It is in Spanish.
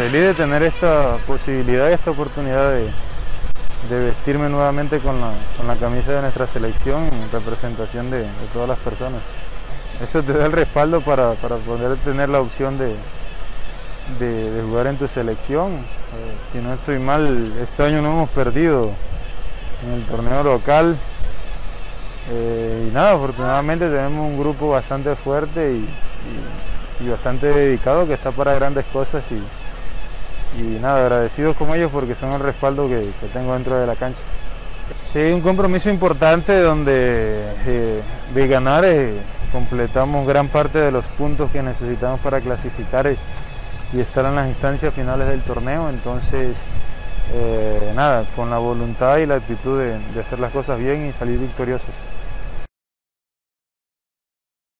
feliz de tener esta posibilidad, esta oportunidad de, vestirme nuevamente con la, camisa de nuestra selección en representación de, todas las personas. Eso te da el respaldo para, poder tener la opción de, jugar en tu selección. Eh, si no estoy mal, este año no hemos perdido en el torneo local. Eh, y nada, afortunadamente tenemos un grupo bastante fuerte y, bastante dedicado que está para grandes cosas y, nada, agradecidos con ellos porque son el respaldo que, tengo dentro de la cancha. Sí, un compromiso importante donde eh, de ganar eh, completamos gran parte de los puntos que necesitamos para clasificar y estar en las instancias finales del torneo, entonces nada, con la voluntad y la actitud de hacer las cosas bien y salir victoriosos.